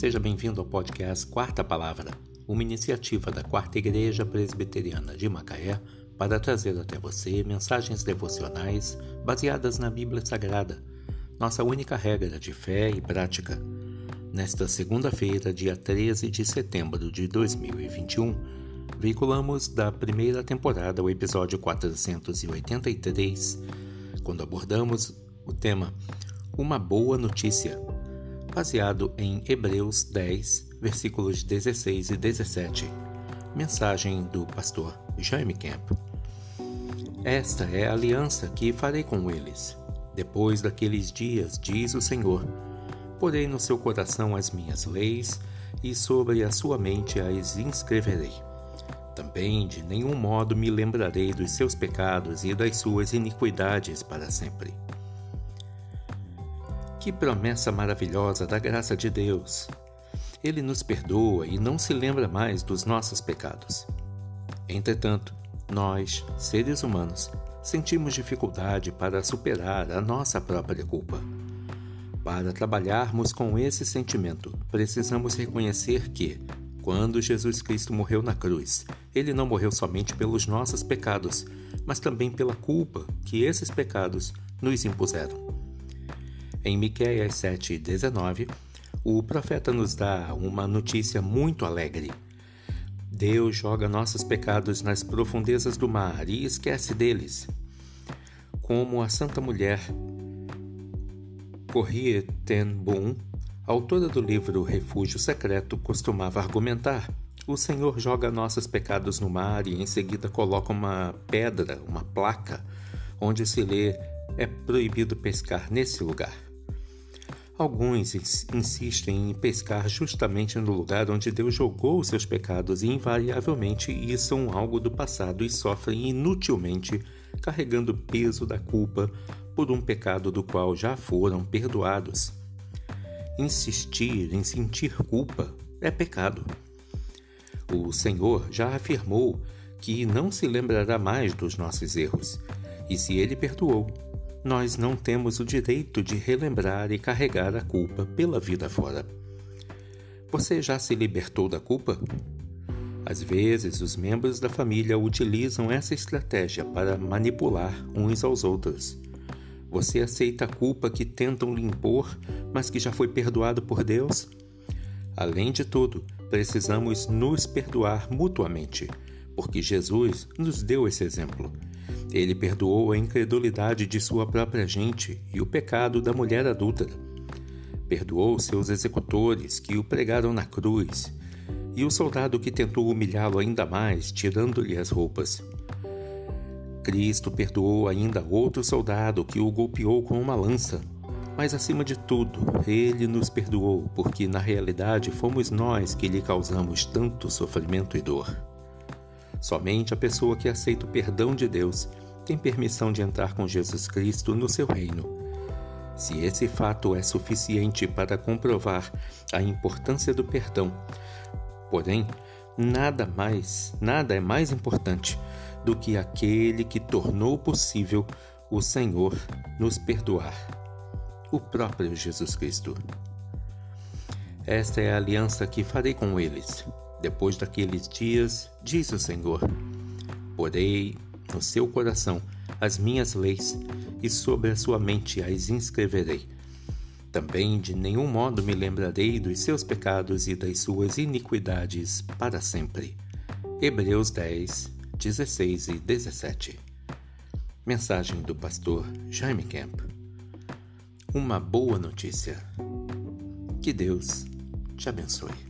Seja bem-vindo ao podcast Quarta Palavra, uma iniciativa da Quarta Igreja Presbiteriana de Macaé para trazer até você mensagens devocionais baseadas na Bíblia Sagrada, nossa única regra de fé e prática. Nesta segunda-feira, dia 13 de setembro de 2021, veiculamos da primeira temporada o episódio 483, quando abordamos o tema Uma Boa Notícia, baseado em Hebreus 10, versículos 16 e 17. Mensagem do pastor Jaime Camp. Esta é a aliança que farei com eles. Depois daqueles dias, diz o Senhor, porei no seu coração as minhas leis e sobre a sua mente as inscreverei. Também de nenhum modo me lembrarei dos seus pecados e das suas iniquidades para sempre. Que promessa maravilhosa da graça de Deus! Ele nos perdoa e não se lembra mais dos nossos pecados. Entretanto, nós, seres humanos, sentimos dificuldade para superar a nossa própria culpa. Para trabalharmos com esse sentimento, precisamos reconhecer que, quando Jesus Cristo morreu na cruz, ele não morreu somente pelos nossos pecados, mas também pela culpa que esses pecados nos impuseram. Em Miqueias 7:19, o profeta nos dá uma notícia muito alegre. Deus joga nossos pecados nas profundezas do mar e esquece deles. Como a santa mulher Corrie ten Boom, autora do livro Refúgio Secreto, costumava argumentar, o Senhor joga nossos pecados no mar e em seguida coloca uma pedra, uma placa, onde se lê é proibido pescar nesse lugar. Alguns insistem em pescar justamente no lugar onde Deus jogou os seus pecados e invariavelmente são algo do passado e sofrem inutilmente carregando o peso da culpa por um pecado do qual já foram perdoados. Insistir em sentir culpa é pecado. O Senhor já afirmou que não se lembrará mais dos nossos erros, e se ele perdoou, nós não temos o direito de relembrar e carregar a culpa pela vida fora. Você já se libertou da culpa? Às vezes, os membros da família utilizam essa estratégia para manipular uns aos outros. Você aceita a culpa que tentam lhe impor, mas que já foi perdoado por Deus? Além de tudo, precisamos nos perdoar mutuamente, porque Jesus nos deu esse exemplo. Ele perdoou a incredulidade de sua própria gente e o pecado da mulher adúltera. Perdoou seus executores que o pregaram na cruz e o soldado que tentou humilhá-lo ainda mais, tirando-lhe as roupas. Cristo perdoou ainda outro soldado que o golpeou com uma lança. Mas acima de tudo, ele nos perdoou, porque na realidade fomos nós que lhe causamos tanto sofrimento e dor. Somente a pessoa que aceita o perdão de Deus tem permissão de entrar com Jesus Cristo no seu reino. Se esse fato é suficiente para comprovar a importância do perdão, porém, nada mais, nada é mais importante do que aquele que tornou possível o Senhor nos perdoar, o próprio Jesus Cristo. Esta é a aliança que farei com eles. Depois daqueles dias, diz o Senhor: Porei no seu coração as minhas leis e sobre a sua mente as inscreverei. Também de nenhum modo me lembrarei dos seus pecados e das suas iniquidades para sempre. Hebreus 10, 16 e 17. Mensagem do pastor Jaime Camp. Uma boa notícia. Que Deus te abençoe.